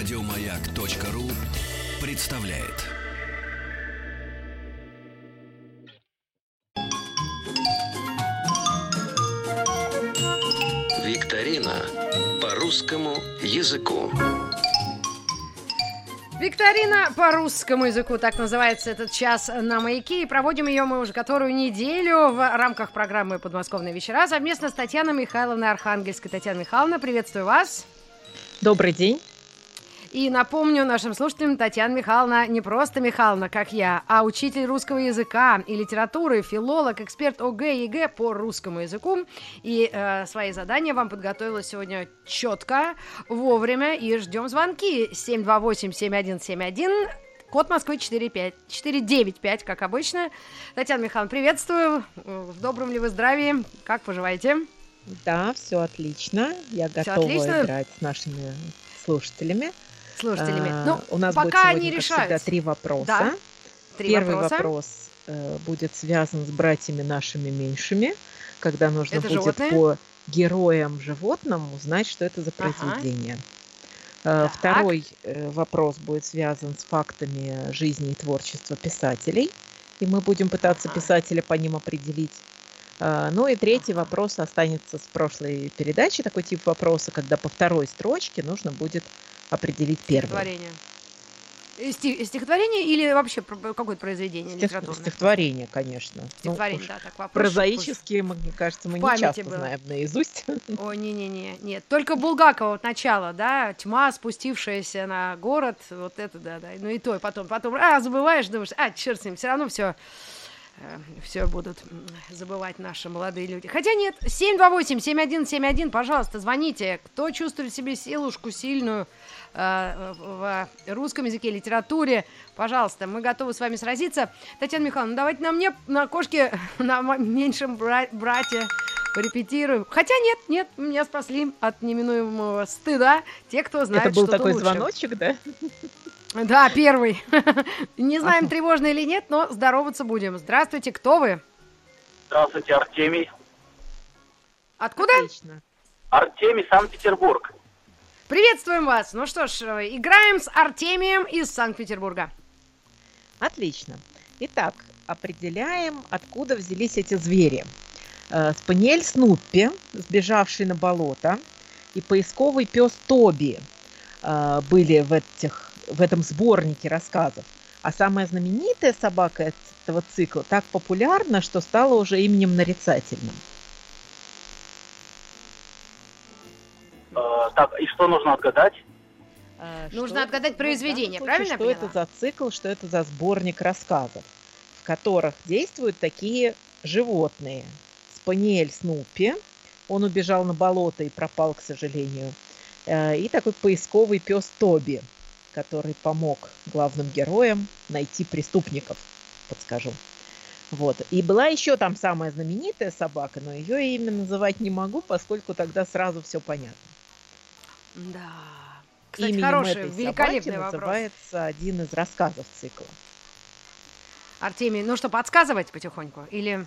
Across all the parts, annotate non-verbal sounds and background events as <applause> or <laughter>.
Радиомаяк.ру представляет. Викторина по русскому языку. Викторина по русскому языку, так называется этот час на маяке. И проводим ее мы уже которую неделю в рамках программы «Подмосковные вечера» совместно с Татьяной Михайловной Архангельской. Татьяна Михайловна, приветствую вас. Добрый день. И напомню нашим слушателям, Татьяна Михайловна не просто Михайловна, как я, а учитель русского языка и литературы, филолог, эксперт ОГЭ и ЕГЭ по русскому языку. И э, свои задания вам подготовила сегодня четко, вовремя, и ждем звонки 728-7171. Код Москвы 45, 495, как обычно. Татьяна Михайловна, приветствую. В добром ли вы здравии? Как поживаете? Да, все отлично. Я всё готова отлично? играть с нашими слушателями слушателями. А, ну, у нас пока будет они решают. Всегда, три вопроса. Да. Три Первый вопроса. вопрос э, будет связан с братьями нашими меньшими, когда нужно это будет животные? по героям животным узнать, что это за произведение. Ага. Второй э, вопрос будет связан с фактами жизни и творчества писателей. И мы будем пытаться ага. писателя по ним определить. А, ну и третий вопрос останется с прошлой передачи, такой тип вопроса, когда по второй строчке нужно будет определить первое. Стихотворение. Стих, стихотворение или вообще какое-то произведение Стих, литературное? Стихотворение, конечно. Ну, стихотворение, ну, да, так вопрос. Прозаические, мне кажется, мы не часто было. знаем наизусть. <laughs> О, не-не-не, нет. Только Булгакова вот начало, да, тьма, спустившаяся на город, вот это, да, да. Ну и то, и потом, потом, а, забываешь, думаешь, а, черт с ним, все равно все Э, все будут забывать наши молодые люди. Хотя нет, 728-7171, пожалуйста, звоните. Кто чувствует в себе силушку сильную э, в русском языке, литературе, пожалуйста, мы готовы с вами сразиться. Татьяна Михайловна, давайте на мне, на кошке, <laughs> на меньшем бра- брате порепетируем. Хотя нет, нет, меня спасли от неминуемого стыда те, кто знает, Это был что такой лучше. звоночек, да? <laughs> Да, первый. <laughs> Не знаем, тревожно или нет, но здороваться будем. Здравствуйте, кто вы? Здравствуйте, Артемий. Откуда? Отлично. Артемий, Санкт-Петербург. Приветствуем вас. Ну что ж, играем с Артемием из Санкт-Петербурга. Отлично. Итак, определяем, откуда взялись эти звери. Э, спаниель Снуппи, сбежавший на болото, и поисковый пес Тоби э, были в этих в этом сборнике рассказов. А самая знаменитая собака этого цикла так популярна, что стала уже именем нарицательным. Э, так, и что нужно отгадать? А, нужно отгадать произведение, случае, правильно? Что это за цикл, что это за сборник рассказов, в которых действуют такие животные. Спаниель Снупи, он убежал на болото и пропал, к сожалению. Э, и такой поисковый пес Тоби – который помог главным героям найти преступников, подскажу. Вот. И была еще там самая знаменитая собака, но ее имя называть не могу, поскольку тогда сразу все понятно. Да. Кстати, Именем хороший, этой великолепный вопрос. называется один из рассказов цикла. Артемий, ну что, подсказывать потихоньку? Или...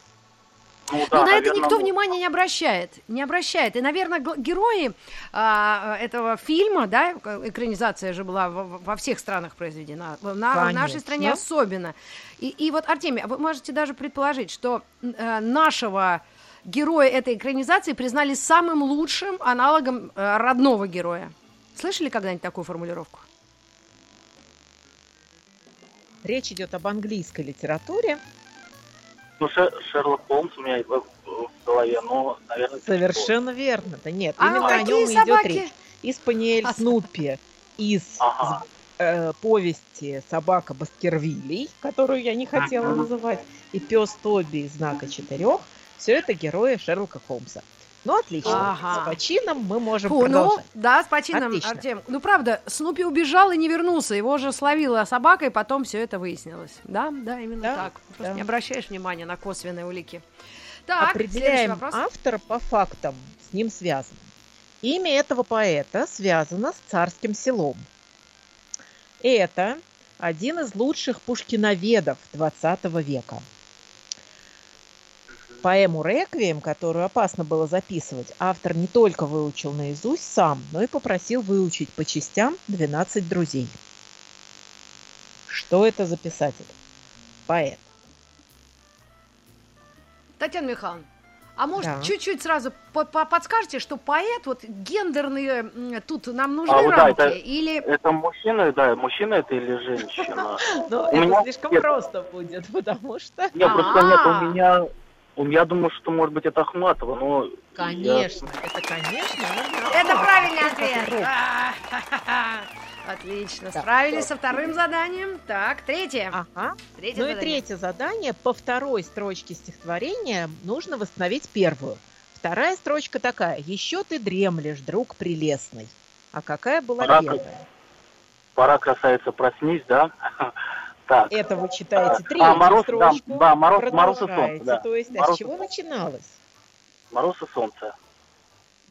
Ну, да, Но на это никто внимания не обращает, не обращает. И, наверное, герои а, этого фильма, да, экранизация же была во, во всех странах произведена, на, в нашей стране особенно. И, и вот, Артемий, вы можете даже предположить, что а, нашего героя этой экранизации признали самым лучшим аналогом а, родного героя. Слышали когда-нибудь такую формулировку? Речь идет об английской литературе, ну, Шерлок Холмс у меня в голове, но, наверное... Совершенно верно. Да нет, а именно о нем собаки? идет речь. Из Паниэль а Снупи, из ага. э, повести «Собака Баскервилей», которую я не хотела ага. называть, и пес Тоби из «Знака четырех». Все это герои Шерлока Холмса. Ну, отлично. Ага. С почином мы можем Фу, продолжать. Ну, да, с почином, отлично. Артем. Ну, правда, Снупи убежал и не вернулся. Его же словила собака, и потом все это выяснилось. Да, да, именно да, так. Просто да. не обращаешь внимания на косвенные улики. Так, Определяем автора по фактам, с ним связанным. Имя этого поэта связано с царским селом. Это один из лучших пушкиноведов 20 века. Поэму «Реквием», которую опасно было записывать, автор не только выучил наизусть сам, но и попросил выучить по частям «12 друзей». Что это за писатель? Поэт. Татьяна Михайловна, а может, да. чуть-чуть сразу подскажете, что поэт, вот гендерные, тут нам нужны а, рамки? Да, это, или... это мужчина, да, мужчина это или женщина? <laughs> Ну, это слишком просто будет, <laughs> потому что... Нет, просто нет, у меня... Я думаю, что, может быть, это Ахматова, но... Конечно, это, конечно. Это правильный ответ. <laughs> Отлично, да. справились со вторым заданием. Так, третье. Ага. Третье ну задание. и третье задание. По второй строчке стихотворения нужно восстановить первую. Вторая строчка такая. Еще ты дремлешь, друг прелестный. А какая была пора, первая? Пора, красавица, проснись, да? <laughs> Так. Это вы читаете третью а, мороз, строчку. Да, да мороз, мороз и солнце. Да. То есть, мороз а с чего начиналось? Мороз и солнце.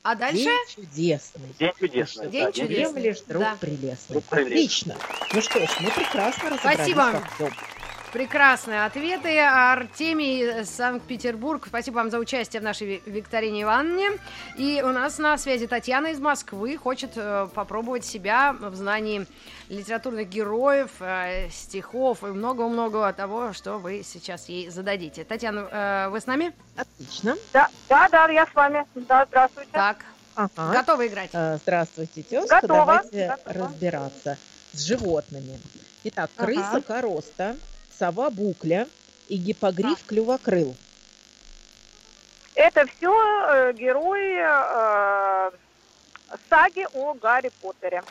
А дальше? День чудесный. День чудесный. День да, чудесный. Дремлешь, друг да. прелестный. Друг Отлично. Ну что ж, мы прекрасно разобрались. Спасибо. Прекрасные ответы. Артемий, Санкт-Петербург. Спасибо вам за участие в нашей викторине Ивановне. И у нас на связи Татьяна из Москвы. Хочет э, попробовать себя в знании литературных героев, э, стихов и много-много того, что вы сейчас ей зададите. Татьяна, э, вы с нами? Отлично. Да, да, да, я с вами. Да, здравствуйте. Так, ага. готовы играть? Здравствуйте, тезка. Готова. Давайте Готова. разбираться с животными. Итак, крыса ага. короста, сова букля и гипогриф а. клювокрыл. Это все э, герои э, саги о Гарри Поттере.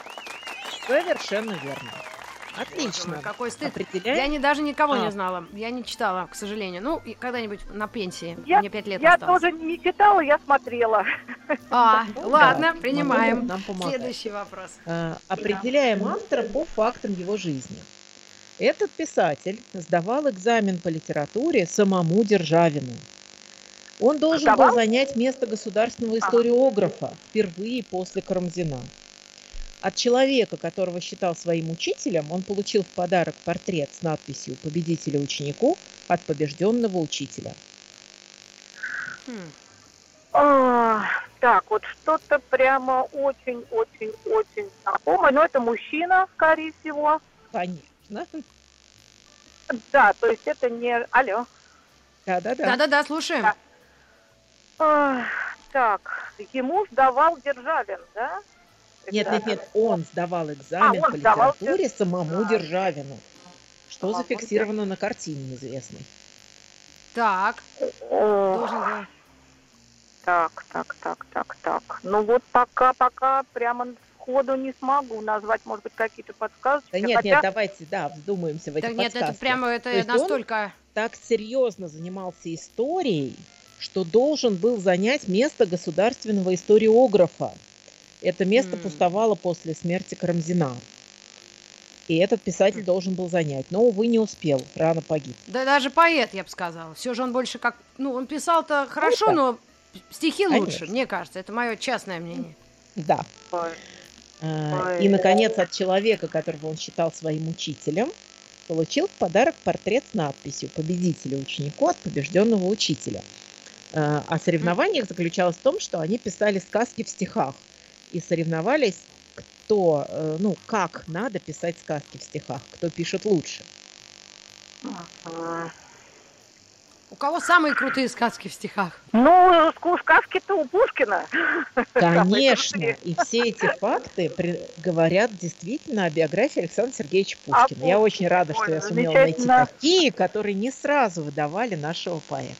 Совершенно верно. Отлично. Боже какой стыд. Определяем? Я не, даже никого а. не знала. Я не читала, к сожалению. Ну, когда-нибудь на пенсии. Я, Мне пять лет Я осталось. тоже не читала, я смотрела. А, <laughs> ладно, принимаем. Нам Следующий вопрос. А, определяем автора по фактам его жизни. Этот писатель сдавал экзамен по литературе самому Державину. Он должен Сдавал? был занять место государственного историографа впервые после Карамзина. От человека, которого считал своим учителем, он получил в подарок портрет с надписью «Победителя учеников от побежденного учителя». Хм. А, так, вот что-то прямо очень-очень-очень знакомое. Но это мужчина, скорее всего. Конечно. Да, то есть это не... Алло. Да-да-да. Да-да-да, слушаем. Да. А, так, ему сдавал Державин, да? Нет, нет, нет, он сдавал экзамен а, он по сдавал литературе сдавал... самому Державину, что самому зафиксировано на картине известной. Так, должен Так, так, так, так, так. Ну вот пока, пока прямо сходу не смогу назвать, может быть, какие-то подсказки. Да нет, хотя... нет, давайте, да, вздумаемся в эти да нет, это прямо, это настолько... так серьезно занимался историей, что должен был занять место государственного историографа. Это место mm. пустовало после смерти Карамзина. И этот писатель должен был занять. Но, увы, не успел. Рано погиб. Да даже поэт, я бы сказала. Все же он больше как... Ну, он писал-то хорошо, ну, но стихи Конечно. лучше, мне кажется. Это мое частное мнение. Да. Ой. А, и, наконец, от человека, которого он считал своим учителем, получил в подарок портрет с надписью «Победителя ученику от побежденного учителя». А, а соревнование заключалось в том, что они писали сказки в стихах и соревновались, кто, э, ну, как надо писать сказки в стихах, кто пишет лучше. У кого самые крутые сказки в стихах? Ну, сказки-то у Пушкина. Конечно. И все эти факты говорят действительно о биографии Александра Сергеевича Пушкина. А, я очень рада, что я сумела найти такие, которые не сразу выдавали нашего поэта.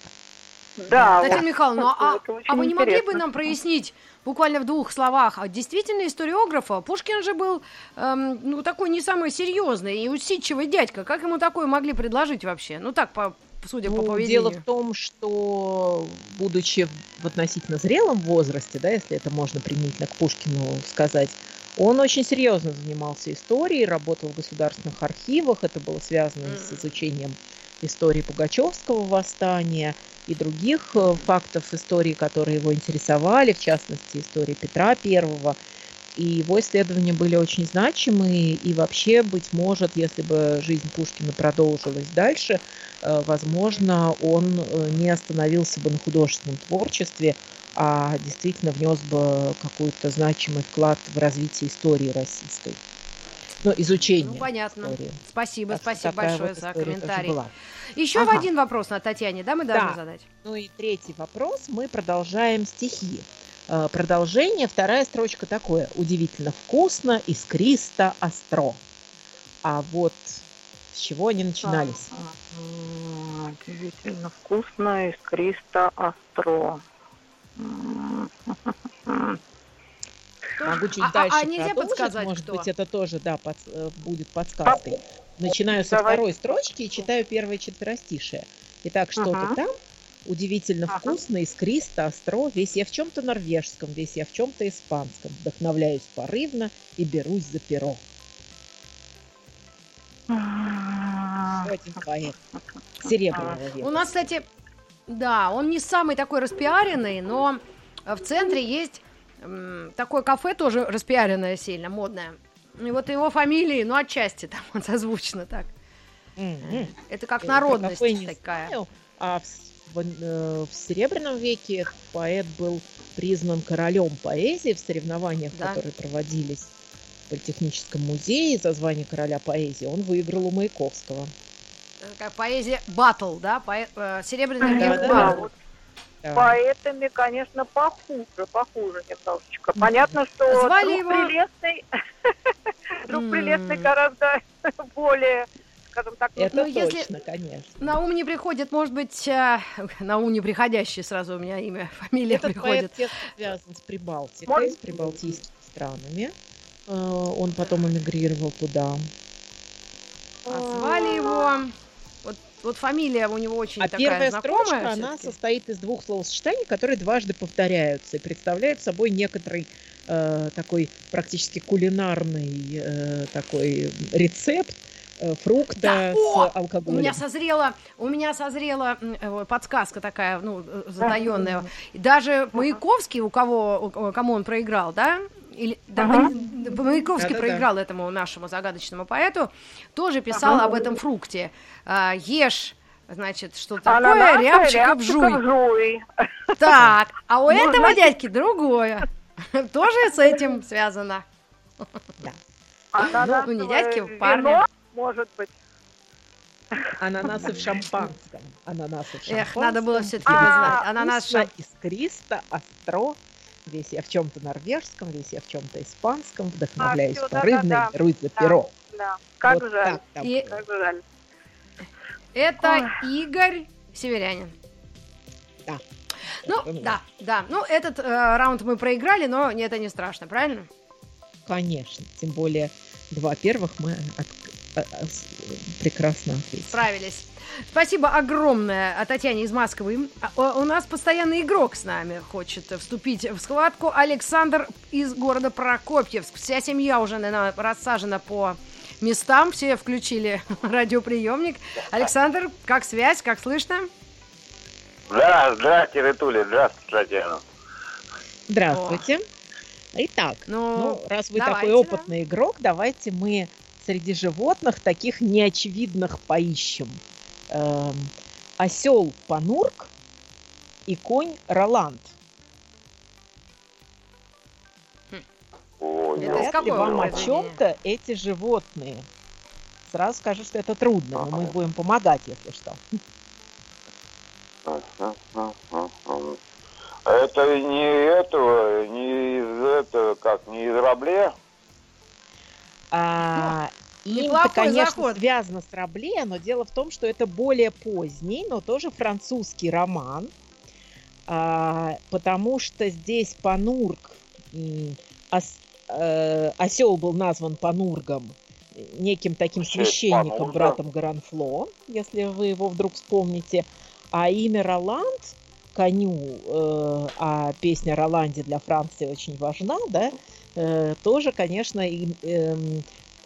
Да. Татьяна Михайловна, ну, а, а вы не могли бы нам прояснить буквально в двух словах, а действительно историографа? Пушкин же был эм, ну, такой не самый серьезный и усидчивый дядька. Как ему такое могли предложить вообще? Ну так, по, судя ну, по поведению. Дело в том, что, будучи в относительно зрелом возрасте, да, если это можно применительно к Пушкину сказать, он очень серьезно занимался историей, работал в государственных архивах, это было связано mm. с изучением истории Пугачевского восстания и других э, фактов истории, которые его интересовали, в частности, истории Петра Первого. И его исследования были очень значимые, и вообще, быть может, если бы жизнь Пушкина продолжилась дальше, э, возможно, он э, не остановился бы на художественном творчестве, а действительно внес бы какой-то значимый вклад в развитие истории российской. Ну, изучение. Ну, понятно. Истории. Спасибо, так спасибо большое вот за комментарий. Еще ага. один вопрос на Татьяне, да, мы должны да. задать? Ну и третий вопрос. Мы продолжаем стихи. Э, продолжение, вторая строчка такое. Удивительно вкусно, искристо, остро. А вот с чего они начинались? Удивительно вкусно, искристо, остро. Могу чуть а, дальше а, а нельзя подсказать, может кто? быть, это тоже, да, под, э, будет подсказкой. Начинаю со Давай. второй строчки и читаю первое четверостишее. Итак, что-то ага. там удивительно ага. вкусно, искристо, остро, весь я в чем-то норвежском, весь я в чем-то испанском, вдохновляюсь порывно и берусь за перо. Еще один поэт серебряного века. У нас, кстати, да, он не самый такой распиаренный, но в центре есть такое кафе тоже распиаренное сильно, модное. И вот его фамилии, ну, отчасти там он <laughs> созвучно так. Mm-hmm. Это как народность Это такая. Знаю, а в, в, э, в Серебряном веке поэт был признан королем поэзии в соревнованиях, да. которые проводились в Политехническом музее за звание короля поэзии. Он выиграл у Маяковского. Как поэзия батл, да? Поэ... Э, Серебряный век да, да. Да. Поэтами, конечно, похуже, похуже немножечко. Понятно, что Звали друг его... прелестный, <laughs> друг прелестный гораздо <laughs> более скажем так. Это ну, точно, если конечно. На ум не приходит, может быть, э, <laughs> на ум не приходящий сразу у меня имя, <laughs> фамилия Этот приходит. Этот связан с Прибалтикой, может... с прибалтийскими странами. Э, он потом эмигрировал туда. А звали его... Вот фамилия у него очень а такая первая знакомая. строчка, она состоит из двух словосочетаний, которые дважды повторяются и представляют собой некоторый э, такой практически кулинарный э, такой рецепт фрукта да, с о, алкоголем. У меня созрела, у меня созрела э, подсказка такая, ну, э, затаенная. Даже Маяковский, у кого, кому он проиграл, да, или да, ага. Маяковский да, проиграл да. этому нашему загадочному поэту, тоже писал ага. об этом фрукте. А, ешь значит, что такое, рябчика бжуй. Так, а у этого дядьки другое. <laughs> Тоже с этим связано. Да. Ну, не дядьки, парня. Может быть. Ананасы в шампанском. Ананасы в шампанском. Эх, надо было все-таки знать. Ананас искристо, остро, Весь я в чем-то норвежском, весь я в чем-то испанском, вдохновляюсь а, порывно да, да, и за да, перо. Да, как вот жаль. Так, и... как жаль. Это Ой. Игорь Северянин. Да. Ну, это да, да. Ну, этот э, раунд мы проиграли, но это не страшно, правильно? Конечно. Тем более два первых мы прекрасно ответили. Справились. Спасибо огромное Татьяне из Москвы. А, у нас постоянный игрок с нами хочет вступить в схватку. Александр из города Прокопьевск. Вся семья уже, наверное, рассажена по местам. Все включили <laughs> радиоприемник. Александр, как связь, как слышно? Да, здравствуйте, Ритуля, здравствуйте, Татьяна. Здравствуйте. Итак, ну, ну раз вы давайте, такой опытный да. игрок, давайте мы среди животных таких неочевидных поищем э, осел Панурк и конь Роланд. Вряд ли вам о чем-то эти животные. Сразу скажу, что это трудно, но мы будем помогать, если что. Это не этого, не из этого, как, не из Рабле? А, им-то, конечно, заход. связано с Рабле, но дело в том, что это более поздний, но тоже французский роман, а, потому что здесь Панург, ос, э, осел был назван Панургом, неким таким священником, Панурга. братом Гранфло, если вы его вдруг вспомните, а имя Роланд коню, э, а песня Роланде для Франции очень важна, да, э, тоже, конечно, и, э,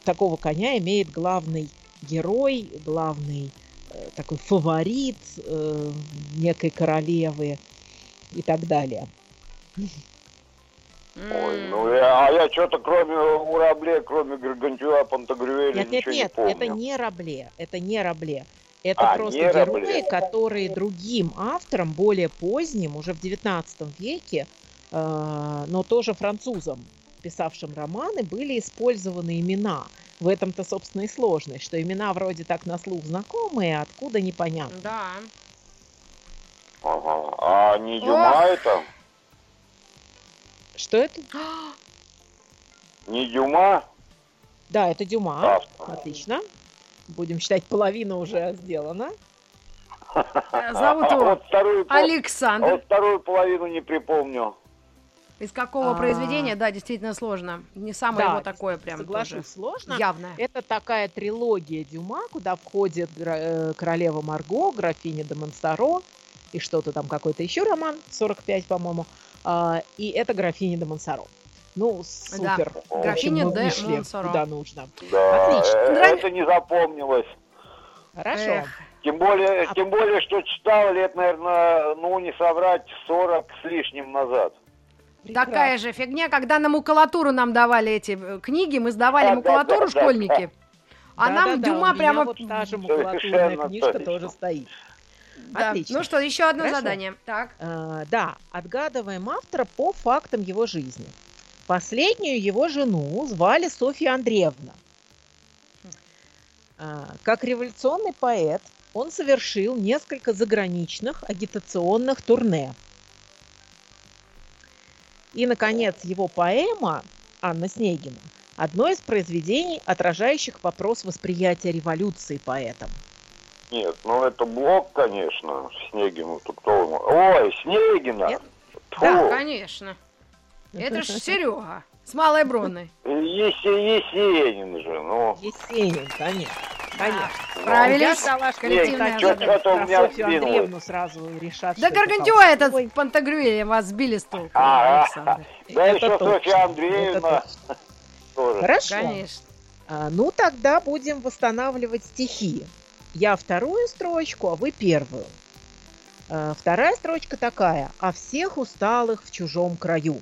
такого коня имеет главный герой, главный э, такой фаворит э, некой королевы и так далее. Ой, ну я, а я что-то кроме Урабле, кроме Гаргантюа, Пантагрюэля нет, ничего нет, нет, не помню. это не Рабле, это не Рабле. Это А, просто не герои, Рабле. которые другим авторам, более поздним, уже в XIX веке, э, но тоже французам, писавшим романы, были использованы имена. В этом-то, собственно, и сложность, что имена вроде так на слух знакомые, а откуда непонятно. Да. Ага. А не Дюма это? Что это? <gasps> Не Дюма? Да, это Дюма. Автор. Отлично. Будем считать, половина уже сделана. Э, Зовут <laughs> А его вот вторую, пол- а Александр. вот вторую половину не припомню. Из какого А. произведения, да, действительно сложно. Не самое Да, его такое прям Соглашусь, тоже сложно. явное. Это такая трилогия Дюма, куда входит э, королева Марго, графиня де Монсоро и что-то там, какой-то еще роман, 45, по-моему. А, И это графиня де Монсоро. Ну, супер. Общем, Графиня де вышли Монсоро. куда нужно. Да, Отлично. э, это не запомнилось. Хорошо. Эх, Тем более, А- тем более, что читал лет, наверное, ну не соврать, 40 с лишним назад. Прекрасно. Такая же фигня, когда на макулатуру нам давали эти э, книги, мы сдавали Да, да, макулатуру, да, да, школьники. А нам у Дюма меня прямо... вот та же макулатурная книжка точно. тоже стоит. Да. Отлично. Ну что, еще одно Хорошо. задание. Так. А, да, отгадываем автора по фактам его жизни. Последнюю его жену звали Софья Андреевна. А, как революционный поэт он совершил несколько заграничных агитационных турне. И, наконец, его поэма «Анна Снегина» – одно из произведений, отражающих вопрос восприятия революции поэтом. Нет, ну это блок, конечно, Снегину. Тут кто ему? Ой, Снегина! Нет? Фу. Да, конечно. Это ж Серега с Малой Бронной. Есе- Есенин же, ну. Есенин, конечно. Конечно. Справились. Я дала, что Коллективное Нет, задание. что-то Что-то у меня Софью. Андреевну сразу решат, Да Гаргантюа этот с Пантагрюэлем вас сбили с толку, А, Александр. Да Это еще Софья Андреевна. Хорошо. Конечно. А, ну, тогда будем восстанавливать стихи. Я вторую строчку, а вы первую. А, вторая строчка такая. «О всех усталых в чужом краю».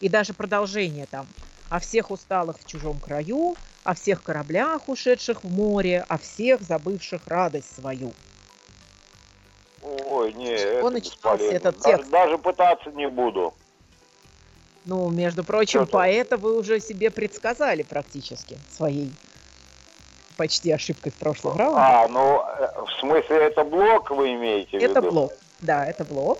И даже продолжение там. «О всех усталых в чужом краю, о всех кораблях, ушедших в море, о всех забывших радость свою». Ой, не, Что это начинался этот Даже- текст? Даже пытаться не буду. Ну, между прочим, Что-то- поэта вы уже себе предсказали практически своей почти ошибкой в прошлом раунде. А, ну, э, в смысле, это блок вы имеете в это виду? блок. Да, это блок.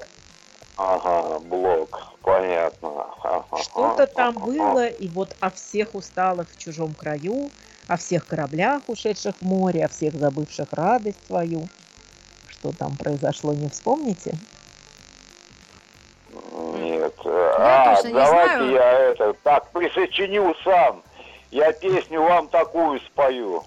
Ага, блок, понятно. Ага, Что-то ага, там ага. было, и вот о всех усталых в чужом краю, о всех кораблях, ушедших в море, о всех забывших радость свою. Что там произошло, не вспомните? Нет. Я а, точно не давайте знаю. я это так присочиню сам. Я песню вам такую спою.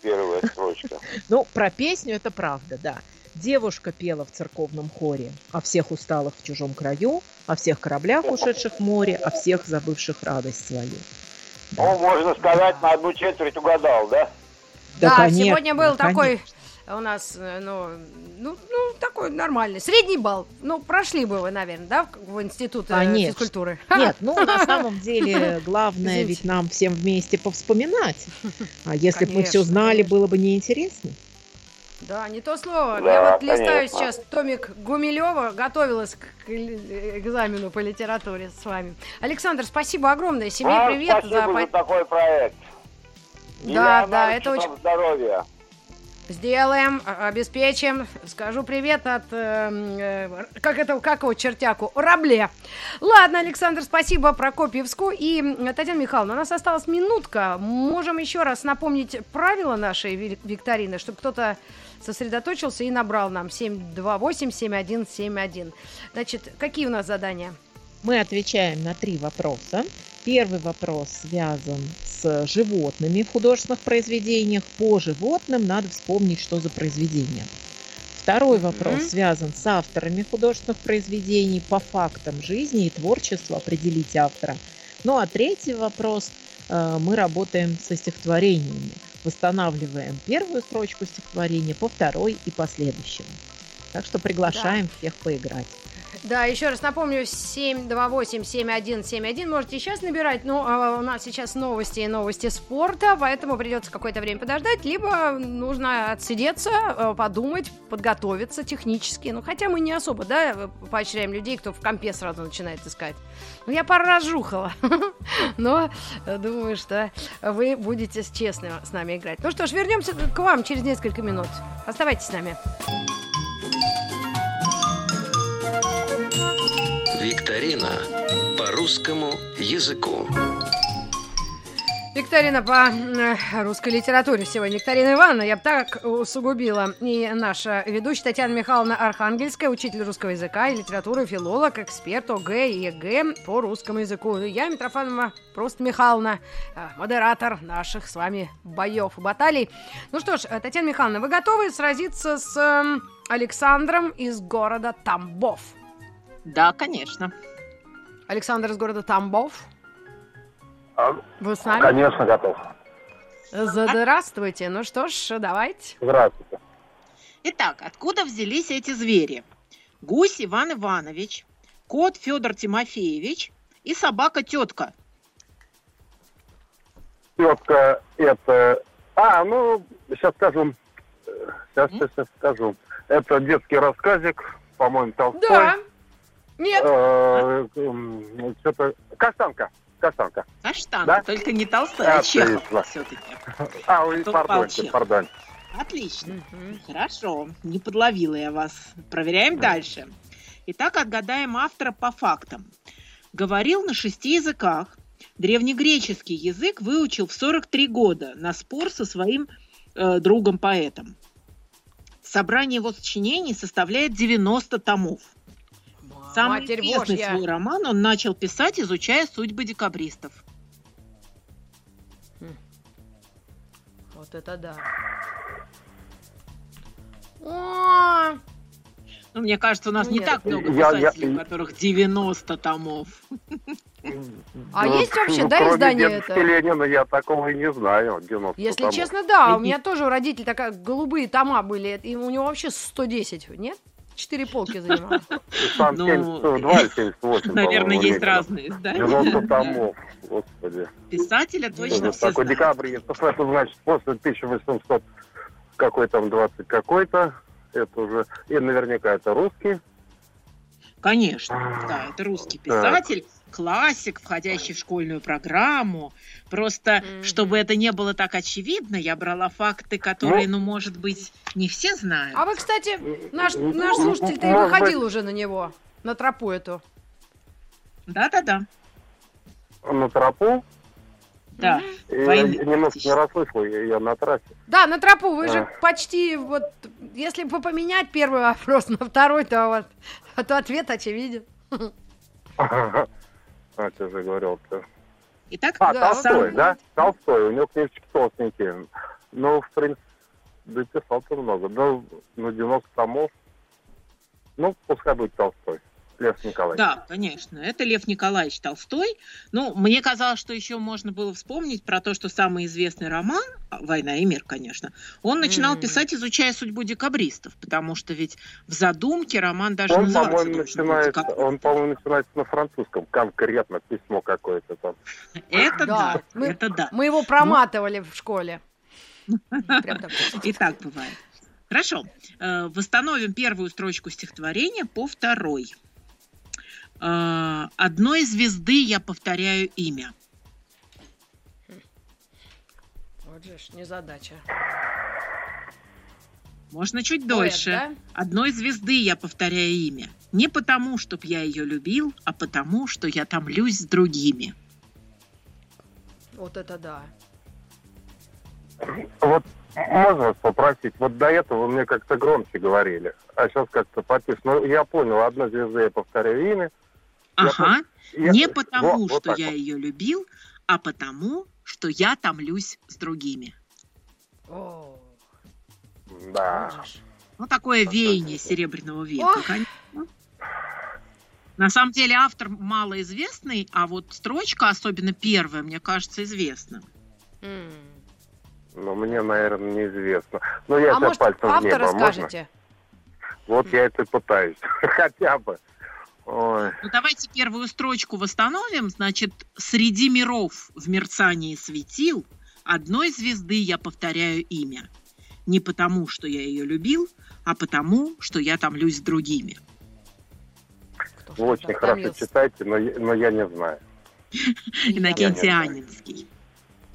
Первая строчка. <laughs> Ну, про песню это правда, да. Девушка пела в церковном хоре о всех усталых в чужом краю, о всех кораблях, ушедших в море, о всех забывших радость свою. Ну, можно сказать, на одну четверть угадал, да? Да, конечно, сегодня был такой конечно. у нас, э, ну, ну, ну, такой нормальный, средний балл. Ну, прошли бы вы, наверное, да, в, в институт э, Конечно. физкультуры. <laughs> Нет, ну на <laughs> самом деле главное Извините. ведь нам всем вместе повспоминать. А если бы мы все знали, конечно. было бы неинтересно. Да, не то слово. Да, Я вот листаю конечно. сейчас томик Гумилева, готовилась к экзамену по литературе с вами. Александр, спасибо огромное. Семье Вам привет. спасибо за, по- такой проект. Да, Я да, это очень- здоровья. Сделаем, а- обеспечим. Скажу привет от, э, э, как это, как его чертяку, Рабле. Ладно, Александр, спасибо Прокопьевску. И, Татьяна Михайловна, у нас осталась минутка. Можем еще раз напомнить правила нашей ви- викторины, чтобы кто-то сосредоточился и набрал нам 728-7171. Значит, какие у нас задания? Мы отвечаем на три вопроса. Первый вопрос связан с животными в художественных произведениях. По животным надо вспомнить, что за произведение. Второй вопрос Мгм. связан с авторами художественных произведений. По фактам жизни и творчества определить автора. Ну а третий вопрос э, мы работаем со стихотворениями. Восстанавливаем первую строчку стихотворения по второй и последующим. Так что приглашаем всех поиграть. Да, еще раз напомню, 728-7171 можете сейчас набирать, но а, у нас сейчас новости и новости спорта, поэтому придется какое-то время подождать, либо нужно отсидеться, э, подумать, подготовиться технически, ну, хотя мы не особо, да, поощряем людей, кто в компе сразу начинает искать. Ну, я пара разжухала, <laughs> но э, думаю, что вы будете честно с нами играть. Ну что ж, вернемся к вам через несколько минут. Оставайтесь с нами. Викторина по русскому языку. Викторина по э, русской литературе сегодня. Викторина Ивановна, я бы так усугубила. И наша ведущая Татьяна Михайловна Архангельская, учитель русского языка и литературы, филолог, эксперт ОГЭ и ЕГЭ по русскому языку. И я, Митрофанова просто Михайловна, э, модератор наших с вами боев и баталий. Ну что ж, э, Татьяна Михайловна, вы готовы сразиться с эм, Александром из города Тамбов? Да, конечно. Александр из города Тамбов. А, Вы с нами? Конечно, готов. Здравствуйте. Ну что ж, давайте. Здравствуйте. Итак, откуда взялись эти звери? Гусь Иван Иванович, кот Федор Тимофеевич и собака тетка. Тетка это... А, ну, сейчас скажу. Сейчас, сейчас, сейчас скажу. Это детский рассказик, по-моему, Толстой. Да. Нет. Э, Что-то... Каштанка. Каштанка. Каштанка, да? только не Толстой, а Чехов все-таки. А, ой, пардон, пардон. Отлично. Угу. Хорошо. Не подловила я вас. Проверяем да. дальше. Итак, отгадаем автора по фактам. Говорил на шести языках. Древнегреческий язык выучил в 43 года на спор со своим э, другом-поэтом. Собрание его сочинений составляет 90 томов. Самый Матерь известный Божья. свой роман он начал писать, изучая судьбы декабристов. Хм. Вот это да. О! Ну, мне кажется, у нас ну, не нет. так много писателей, я, я... у которых 90 томов. А ну, есть вообще, ну, да, издание это? Ленина я такого и не знаю. 90 Если томов. честно, да. У меня тоже у родителей такая голубые тома были. И у него вообще 110, нет? Четыре полки <laughs> занимал. Там ну, 72 78, <laughs> Наверное, есть разные издания. 90 томов, господи. Писателя точно все Такой декабрь есть. Это значит после 1800 какой там 20 какой-то. Это уже, и наверняка это русский. Конечно, да, это русский писатель, так. Классик, входящий в школьную программу. Просто, mm-hmm. чтобы это не было так очевидно, я брала факты, которые, ну, ну может быть, не все знают. А вы, кстати, наш, наш слушатель-то и выходил уже на него, на тропу эту. Да-да-да. На тропу? Да. Я немножко не расслышал, я, я на трассе. Да, на тропу. Вы а. же почти вот, если бы поменять первый вопрос на второй, то вот, <laughs> то ответ очевиден. <laughs> А, что же говорил-то? Итак, а, да, Толстой, сам... да? Толстой, у него книжечки толстенькие. Ну, в принципе, да писал-то много. Ну, на 90 томов. Ну, пускай будет Толстой. Лев Николаевич. Да, конечно, это Лев Николаевич Толстой. Ну, мне казалось, что еще можно было вспомнить про то, что самый известный роман «Война и мир», конечно, он начинал mm. писать, изучая судьбу декабристов, потому что ведь в задумке роман даже он, по-моему, начинается, Он, по-моему, начинается на французском, конкретно письмо какое-то там. Это да, мы, это да. Мы его проматывали в школе. <laughs> И так бывает. Хорошо. Э, восстановим первую строчку стихотворения по второй. Э, одной звезды я повторяю имя. Вот же ж, незадача. Можно чуть Поэт, дольше. Да? Одной звезды я повторяю имя. Не потому, чтоб я ее любил, а потому, что я томлюсь с другими. Вот это да. Вот можно вас попросить? Вот до этого вы мне как-то громче говорили, а сейчас как-то потише. Ну, я понял, одна звезда я повторяю имя, Ага. Я, Не потому, вот, что вот я вот. ее любил, а потому, что я томлюсь с другими. О. Да. Ну, такое веяние Серебряного века, конечно. На самом деле автор малоизвестный, а вот строчка, особенно первая, мне кажется, известна. Mm. Ну, мне, наверное, неизвестно. Но я а может, пальцем в небо. Можно? Вот я это пытаюсь. <laughs> Хотя бы. Ой. Ну, давайте первую строчку восстановим. Значит, среди миров в мерцании светил одной звезды я повторяю имя. Не потому, что я ее любил, а потому, что я томлюсь с другими. Вы очень хорошо читаете, но, но я не знаю. <laughs> Иннокентий Анинский.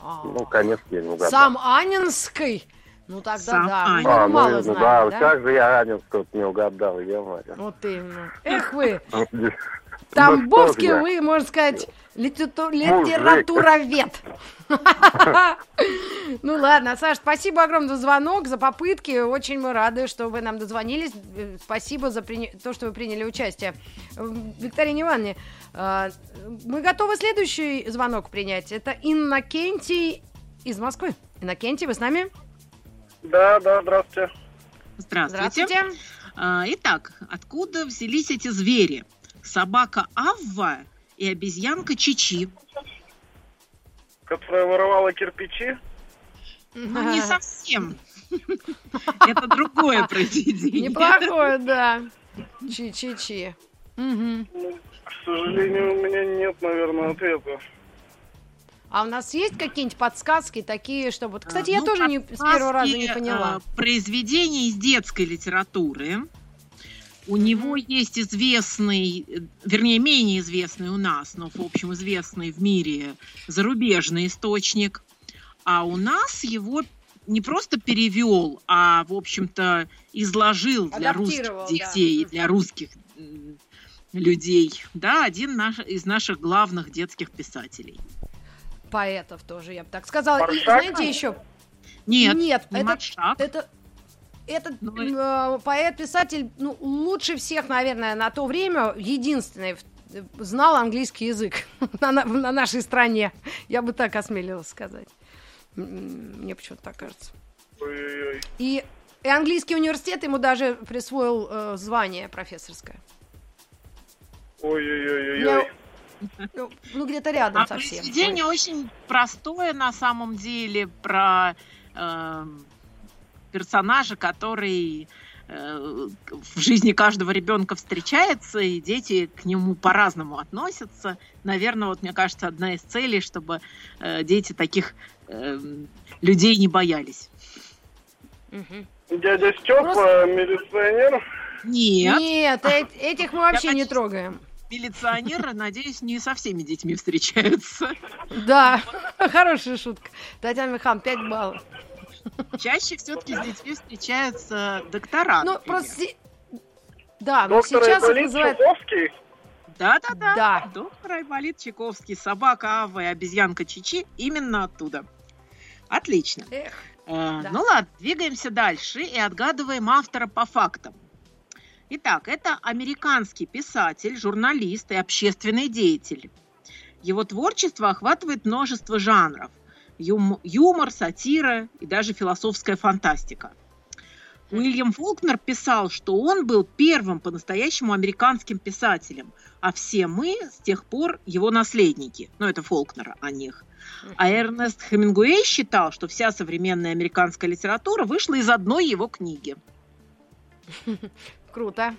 Ну, конечно, я не угадал. Сам Анинский? Ну тогда Сам да. Мы А, мало ну, знаем, да, да? как же я Анинского не угадал, я Мария. Вот именно. Эх вы, <laughs> Ну, Тамбовский, я. вы, можно сказать, литерату- литературовед. <laughs> Ну ладно, Саш, спасибо огромное за звонок, за попытки. Очень мы рады, что вы нам дозвонились. Э, Спасибо за то, что вы приняли участие. М, Виктория Ивановна, э, мы готовы следующий звонок принять. Это Иннокентий из Москвы. Иннокентий, вы с нами? Да, да, здравствуйте. Здравствуйте. Здравствуйте. А, Итак, откуда взялись эти звери? Собака Авва и обезьянка Чичи. Которая воровала кирпичи. Ну, не совсем. Это другое произведение. Неплохое, да. Чи-чи-чи. Ну, к сожалению, у меня нет, наверное, ответа. А у нас есть какие-нибудь подсказки такие, чтобы... Кстати, А, я ну, тоже не, с первого раза не подсказки, поняла. Произведение из детской литературы. У него есть известный, э, вернее, менее известный у нас, но, в общем, известный в мире зарубежный источник. А у нас его не просто перевел, а, в общем-то, изложил для русских Адаптировал, да. детей, для русских людей, да, один наш, из наших главных детских писателей. Поэтов тоже, я бы так сказала. И Маршак? знаете еще... Нет, Нет, не это, Маршак. это, этот Ну, э, поэт-писатель, ну, лучше всех, наверное, на то время, единственный, знал английский язык <laughs> на, на- на нашей стране. Я бы так осмелилась сказать. Мне почему-то так кажется. Ой-ой-ой. И, и английский университет ему даже присвоил э, звание профессорское. Ой-ой-ой-ой. Ну, ну, где-то рядом А совсем. произведение очень простое на самом деле про эм, персонажа, который э, в жизни каждого ребенка встречается, и дети к нему по-разному относятся. Наверное, вот мне кажется, одна из целей, чтобы э, дети таких эм, людей не боялись. Дядя Степа, Просто- милиционер. Нет, Нет, э- этих мы вообще не хочу- трогаем. Милиционеры, надеюсь, не со всеми детьми встречаются. Да, хорошая шутка. Татьяна Михайловна, 5 баллов. Чаще все-таки с детьми встречаются доктора. Ну, просто... Да, но Доктор сейчас их называют... Чуковский. Да-да-да. Да. Доктор Айболит Чайковский, собака Ава и обезьянка Чичи именно оттуда. Отлично. Эх, Э, да. Ну ладно, двигаемся дальше и отгадываем автора по фактам. Итак, это американский писатель, журналист и общественный деятель. Его творчество охватывает множество жанров. Юм- юмор, сатира и даже философская фантастика. Уильям Фолкнер писал, что он был первым по-настоящему американским писателем, а все мы с тех пор его наследники. Ну, это Фолкнера о них. А Эрнест Хемингуэй считал, что вся современная американская литература вышла из одной его книги. <laughs> круто.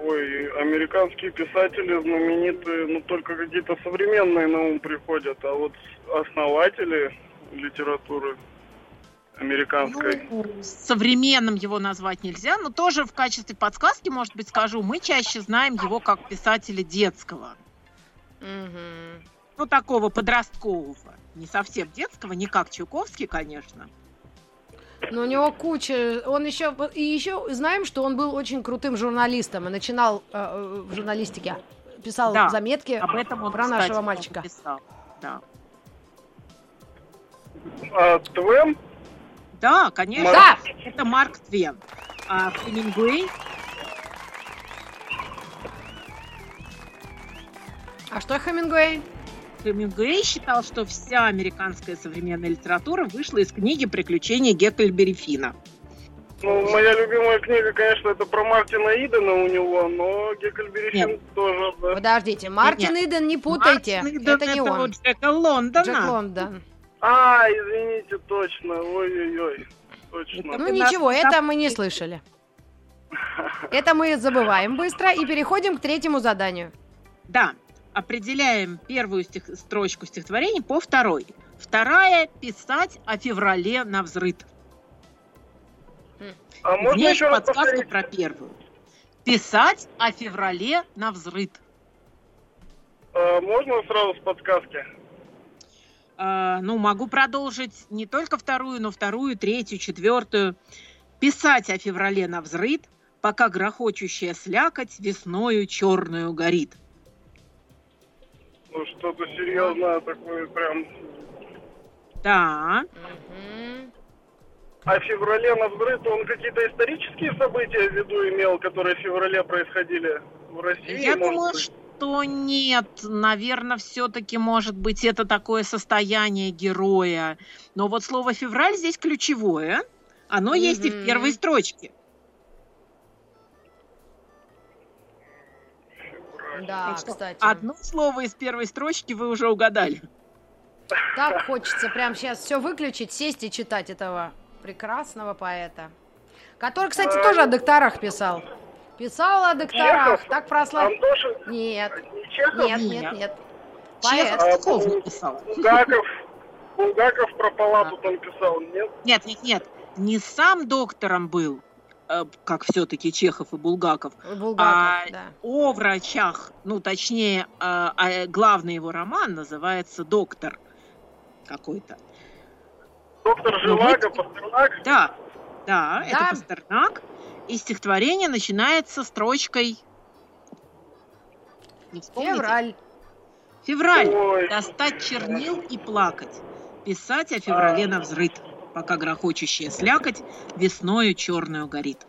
Ой, американские писатели знаменитые, ну только какие-то современные на ум приходят, а вот основатели литературы американской. Ну, современным его назвать нельзя, но тоже в качестве подсказки, может быть, скажу, мы чаще знаем его как писателя детского. Мгм. Ну, такого подросткового. Не совсем детского, не как Чуковский, конечно. Но у него куча... Он еще... И еще знаем, что он был очень крутым журналистом и начинал э, э, в журналистике. Писал Да, заметки Об этом он, про кстати, нашего мальчика. писал. Да. А Твен? да, конечно. Да! Это Марк Твен. А Хемингуэй А что Хемингуэй? Хемингуэй считал, что вся американская современная литература вышла из книги «Приключения Геккельбери Финна». Ну, моя любимая книга, конечно, это про Мартина Идена у него, но Геккельбери Нет. Финн тоже, да. Подождите, Мартин Иден, не путайте. Мартин Иден это не он. вот Джека Лондона. Джек Лондон. А, извините, точно, ой-ой-ой, точно. Ну Это ничего, наш- это мы не слышали. Это мы забываем быстро и переходим к третьему заданию. Да, определяем первую стих, строчку стихотворения по второй. Вторая – писать о феврале на взрыд. А можно еще подсказку повторить? про первую. Писать о феврале на взрыд. А, можно сразу с подсказки? А, ну, могу продолжить не только вторую, но вторую, третью, четвертую. Писать о феврале на взрыд, пока грохочущая слякоть весною черную горит. Ну, что-то серьезное такое прям... Да. А в феврале на взрыв он какие-то исторические события в виду имел, которые в феврале происходили в России? Я думаю, быть? что нет. Наверное, все-таки, может быть, это такое состояние героя. Но вот слово «февраль» здесь ключевое. Оно mm-hmm. есть и в первой строчке. Да, кстати. Одно слово из первой строчки вы уже угадали. Так хочется прямо сейчас все выключить, сесть и читать этого прекрасного поэта. Который, кстати, тоже о докторах писал. Писал о докторах. Чехов? Так прослав... Нет. Чехов? Нет, нет, нет. Поэт. Чехов не писал. Булгаков. Булгаков про палату там писал, нет? Нет, нет, нет. Не сам доктором был, как все-таки Чехов и Булгаков, Булгаков а да. о врачах, ну, точнее, э, а главный его роман называется «Доктор» какой-то. Доктор Живаго, Пастернак? Да, да, да, это Пастернак. И стихотворение начинается строчкой... Февраль. Февраль. Ой. Достать чернил и плакать. Писать о феврале а. на взрыд, пока грохочущая слякоть весною черную горит.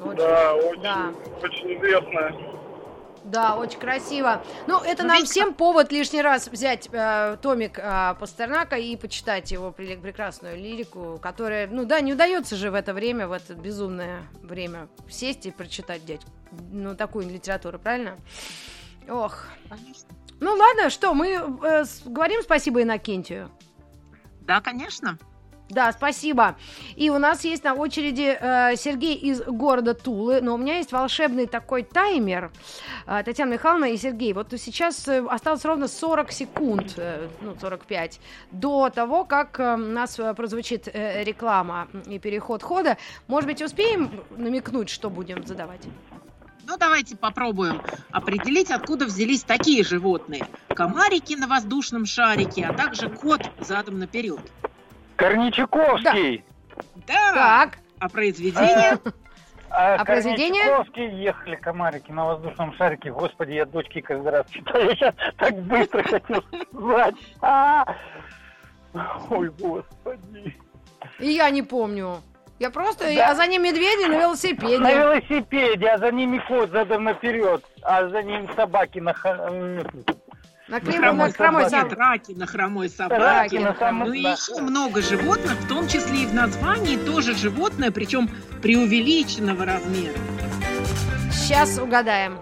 Очень, да, очень, да. очень известная. Да, очень красиво. Ну, это ну, нам ведь... всем повод лишний раз взять э, томик э, Пастернака и почитать его прекрасную лирику, которая, ну да, не удается же в это время, в это безумное время сесть и прочитать, дядь, ну, такую литературу, правильно? Ох. Конечно. Ну ладно, что, мы э, говорим спасибо Иннокентию? Да, конечно. Да, спасибо. И у нас есть на очереди э, Сергей из города Тулы, но у меня есть волшебный такой таймер. Э, Татьяна Михайловна и Сергей, вот сейчас э, осталось ровно 40 секунд, э, ну 45, до того, как э, у нас э, прозвучит э, реклама и переход хода. Может быть, успеем намекнуть, что будем задавать? Ну, давайте попробуем определить, откуда взялись такие животные. Комарики на воздушном шарике, а также кот задом наперед. Корничаковский. Да. Так. А произведение? <laughs> А, а произведение? Корничаковский ехали комарики на воздушном шарике. Господи, я дочки каждый раз читаю. Я сейчас так быстро хотел сказать. А! Ой, господи. И я не помню. Я просто, да. а за ним медведи на велосипеде. На велосипеде, а за ними кот задом наперед, а за ним собаки на на, клим... на, хромой, на хромой собаке. Раки на хромой собаке. на хром... Ну и да. еще много животных, в том числе и в названии тоже животное, причем преувеличенного размера. Сейчас угадаем.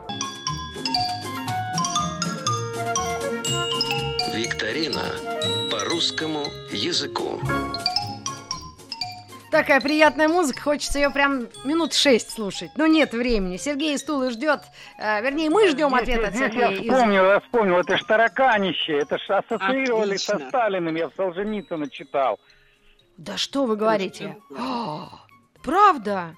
Викторина по русскому языку. Такая приятная музыка, хочется ее прям минут шесть слушать. Но нет времени. Сергей из Тулы ждет, э, вернее, мы ждем ответа от Сергея. Я вспомнил, я вспомнил, это ж тараканище, это ж ассоциировали Отлично. со Сталиным, я в Солженицына читал. Да что вы говорите? О, правда?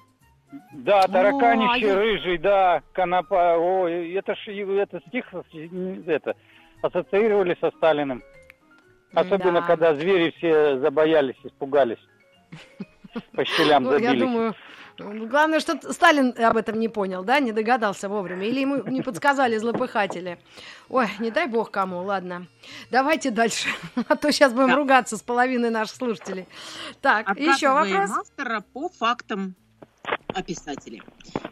Да, тараканище, О, рыжий, да, конопа. О, это ж это стих это, ассоциировали со Сталиным. Особенно, да. когда звери все забоялись, испугались. <laughs> По щелям ну, Я думаю, главное, что Сталин об этом не понял, да, не догадался вовремя, или ему не подсказали злопыхатели. Ой, не дай бог кому, ладно. Давайте дальше, а то сейчас будем да. ругаться с половиной наших слушателей. Так, еще вопрос. автора по фактам о писателе.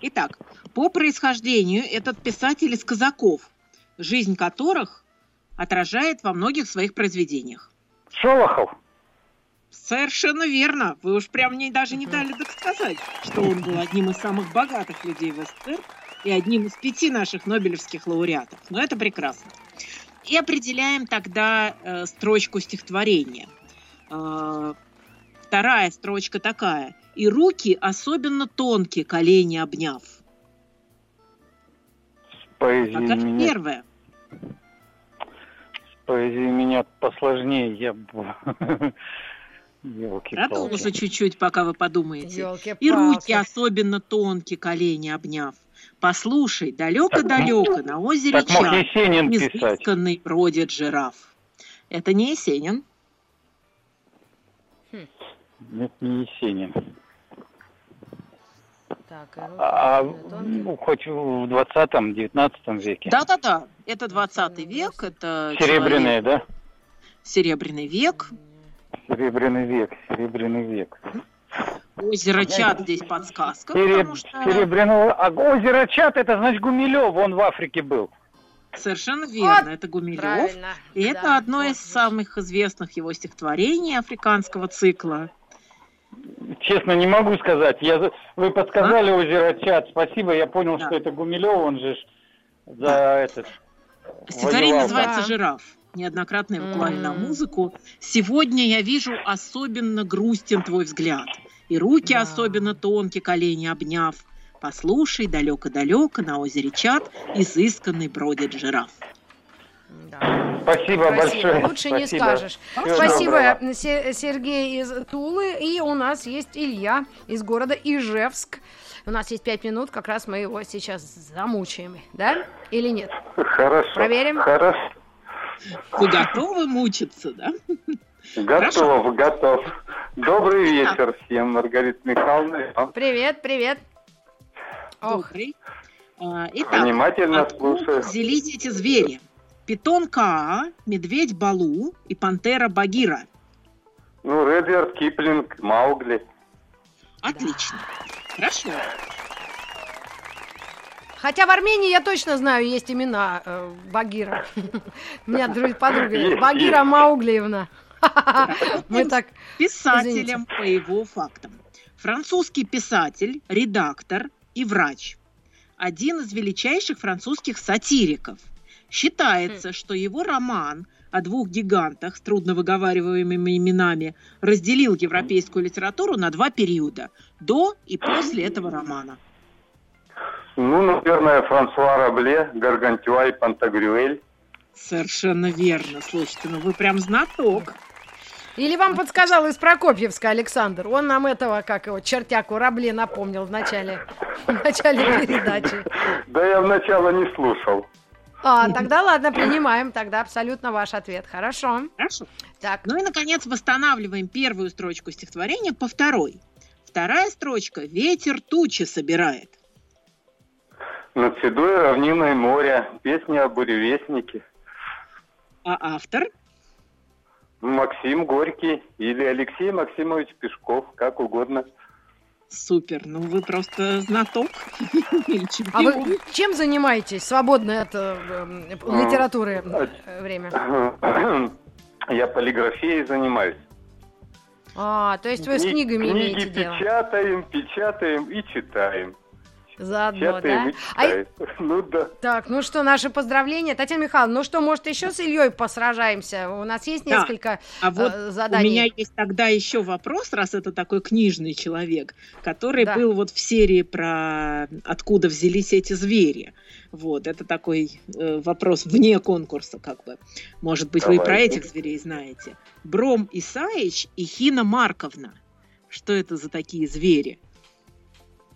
Итак, по происхождению этот писатель из казаков, жизнь которых отражает во многих своих произведениях. Шолохов. Совершенно верно. Вы уж прям мне даже не дали так сказать, что он был одним из самых богатых людей в СССР и одним из пяти наших нобелевских лауреатов. Но это прекрасно. И определяем тогда э, строчку стихотворения. Э, вторая строчка такая. И руки особенно тонкие, колени обняв. Поэзия Пока меня... первое. Поэзия меня посложнее. Я... <laughs> Продолжу чуть-чуть, пока вы подумаете. И руки особенно тонкие, колени обняв. Послушай, далеко-далеко на озере так мог Есенин изысканный бродит жираф. Это не Есенин. Хм. Это не Есенин. Так, а, ну, хоть в 20-19 веке. Да-да-да, это 20 век, это... Серебряный, человек... да? Серебряный век. Серебряный век, серебряный век. Озеро Чат здесь подсказка. Сереб... Что... Серебряного... А озеро Чат, это значит Гумилев, он в Африке был. Совершенно верно, вот, это Гумилев. Правильно. И да, это одно вот, из самых известных его стихотворений африканского цикла. Честно, не могу сказать. Я... Вы подсказали а? озеро Чат. Спасибо, я понял, да. что это Гумилев, он же за да. этот... Стихотворение воевал. называется да. «Жираф». Неоднократно его клали на музыку. Сегодня я вижу особенно грустен твой взгляд. И руки да. особенно тонкие, колени обняв. Послушай, далеко-далеко на озере Чат изысканный бродит жираф. Да. Спасибо, Спасибо большое. Лучше Спасибо. не скажешь. Всего Спасибо, доброго. Сергей из Тулы. И у нас есть Илья из города Ижевск. У нас есть пять минут, как раз мы его сейчас замучаем, да? Или нет? Хорошо. Проверим? Хорошо. Вы готовы мучиться, да? Готов, Хорошо. готов. Добрый вечер всем, Маргарита Михайловна. Привет, привет. Добрый. А, итак, Внимательно слушаю. взялись эти звери? Питон Каа, медведь Балу и пантера Багира. Ну, Редвард, Киплинг, Маугли. Отлично. Да. Хорошо. Хотя в Армении я точно знаю, есть имена э, Багира. У меня подруга Багира Мауглиевна. <laughs> Мы так... Писателем по его фактам. Французский писатель, редактор и врач. Один из величайших французских сатириков. Считается, что его роман о двух гигантах с трудновыговариваемыми именами разделил европейскую литературу на два периода – до и после этого романа. Ну, наверное, Франсуа Рабле, Гаргантюа и Пантагрюэль. Совершенно верно. Слушайте, ну вы прям знаток. Или вам подсказал из Прокопьевска Александр? Он нам этого, как его, чертяку Рабле напомнил в начале, в начале передачи. Да я вначале не слушал. А, тогда ладно, принимаем. Тогда абсолютно ваш ответ. Хорошо. Хорошо. Так. Ну и, наконец, восстанавливаем первую строчку стихотворения по второй. Вторая строчка «Ветер тучи собирает». Над седой равниной моря. Песня о буревестнике. А автор? Максим Горький или Алексей Максимович Пешков, как угодно. Супер, ну вы просто знаток. <laughs> А вы чем занимаетесь? Свободное от э, литературы э, время? <clears throat> Я полиграфией занимаюсь. А, то есть вы с книгами книги имеете дело? печатаем, печатаем и читаем. Заодно, да? А... <laughs> Ну да. Так, ну что, наши поздравления. Татьяна Михайловна, ну что, может, еще с Ильей посражаемся? У нас есть да. несколько а вот э, заданий. У меня есть тогда еще вопрос, раз это такой книжный человек, который да. был вот в серии про откуда взялись эти звери. Вот, это такой э, вопрос вне конкурса, как бы. Может быть, Давай. вы и про этих зверей знаете. Бром Исаич и Хина Марковна. Что это за такие звери?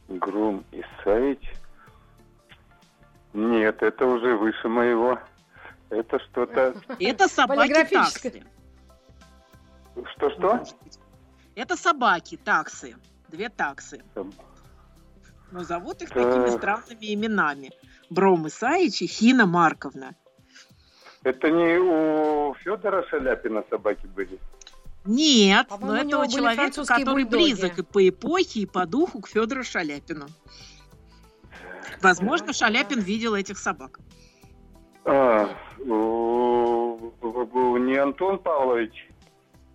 Гром Исаич. Нет, это уже выше моего. Это что-то... Это собаки таксы. Что-что? Это собаки таксы. Две таксы. Но зовут их такими странными именами. Бром Исаич и Хина Марковна. Это не у Федора Шаляпина собаки были? Нет, но этого человека, который бульдоги. близок и по эпохе, и по духу к Федору Шаляпину. Возможно, Шаляпин видел этих собак. А, не Антон Павлович.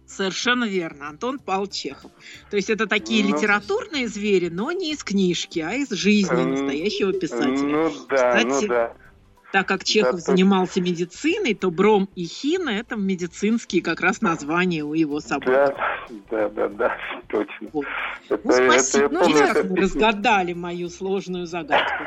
Совершенно верно, Антон Павел Чехов. То есть это такие ну, литературные звери, но не из книжки, а из жизни настоящего писателя. Ну да, ну Кстати, ну да. Так как Чехов да, занимался медициной, то бром и хина – это медицинские как раз названия у его собак. Да, да, да, да точно. Вот. Это, ну, спасибо. Это, ну, помню, это... разгадали мою сложную загадку.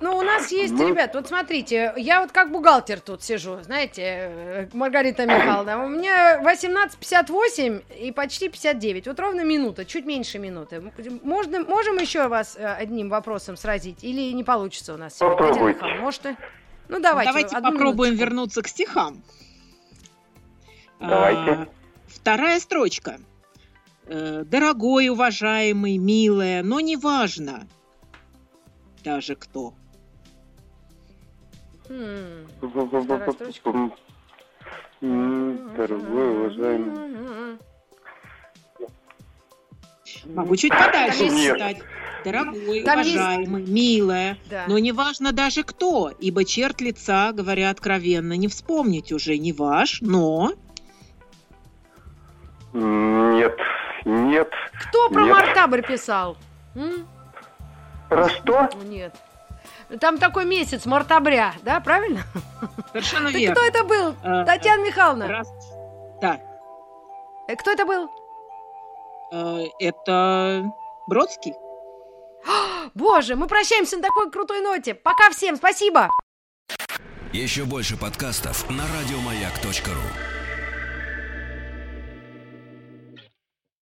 Ну, у нас есть, ребят, вот смотрите, я вот как бухгалтер тут сижу, знаете, Маргарита Михайловна, у меня 18.58 и почти 59, вот ровно минута, чуть меньше минуты. Можно, можем еще вас э, одним вопросом сразить или не получится у нас Попробуйте. Может, ну, давайте. Давайте попробуем минуточку. вернуться к стихам. Давайте. А, вторая строчка. Э, Дорогой, уважаемый, милая, но неважно, даже кто. Дорогой, уважаемый. Могу чуть подальше читать. Дорогой, Там уважаемый, есть... милая, да. но неважно даже кто, ибо черт лица, говоря откровенно, не вспомнить уже не ваш, но... Нет, нет. Кто про нет. Мартабрь писал? М? Про что? Нет. Там такой месяц, мартабря, да, правильно? Совершенно <laughs> верно. Кто это был? А, Татьяна Михайловна. Раз... Да. Э, кто это был? Это Бродский. <gasps> Боже, мы прощаемся на такой крутой ноте. Пока всем, спасибо. Еще больше подкастов на радиомаяк.ру